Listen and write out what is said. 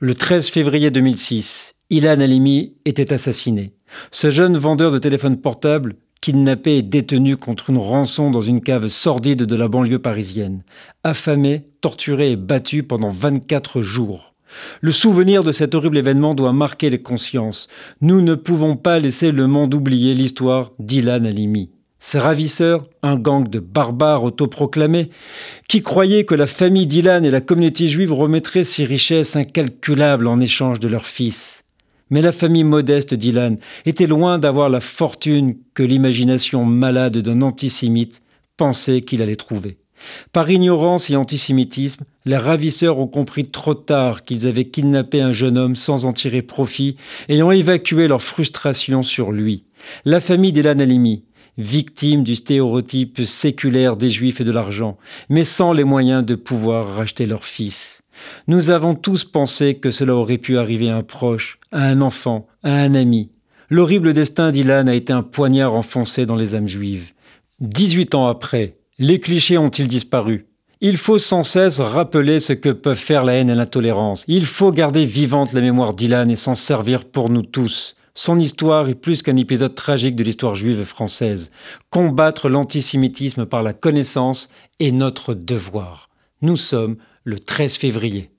Le 13 février 2006, Ilan Halimi était assassiné. Ce jeune vendeur de téléphones portables, kidnappé et détenu contre une rançon dans une cave sordide de la banlieue parisienne, affamé, torturé et battu pendant 24 jours. Le souvenir de cet horrible événement doit marquer les consciences. Nous ne pouvons pas laisser le monde oublier l'histoire d'Ilan Halimi. Ses ravisseurs, un gang de barbares autoproclamés, qui croyaient que la famille d'Ilan et la communauté juive remettraient ces richesses incalculables en échange de leur fils. Mais la famille modeste d'Ilan était loin d'avoir la fortune que l'imagination malade d'un antisémite pensait qu'il allait trouver. Par ignorance et antisémitisme, les ravisseurs ont compris trop tard qu'ils avaient kidnappé un jeune homme sans en tirer profit, ayant évacué leur frustration sur lui. La famille d'Ilan Halimi, victime du stéréotype séculaire des juifs et de l'argent, mais sans les moyens de pouvoir racheter leur fils. Nous avons tous pensé que cela aurait pu arriver à un proche, à un enfant, à un ami. L'horrible destin d'Ilan a été un poignard enfoncé dans les âmes juives. Dix-huit ans après, les clichés ont-ils disparu? Il faut sans cesse rappeler ce que peuvent faire la haine et l'intolérance. Il faut garder vivante la mémoire d'Ilan et s'en servir pour nous tous. Son histoire est plus qu'un épisode tragique de l'histoire juive française. Combattre l'antisémitisme par la connaissance est notre devoir. Nous sommes le 13 février.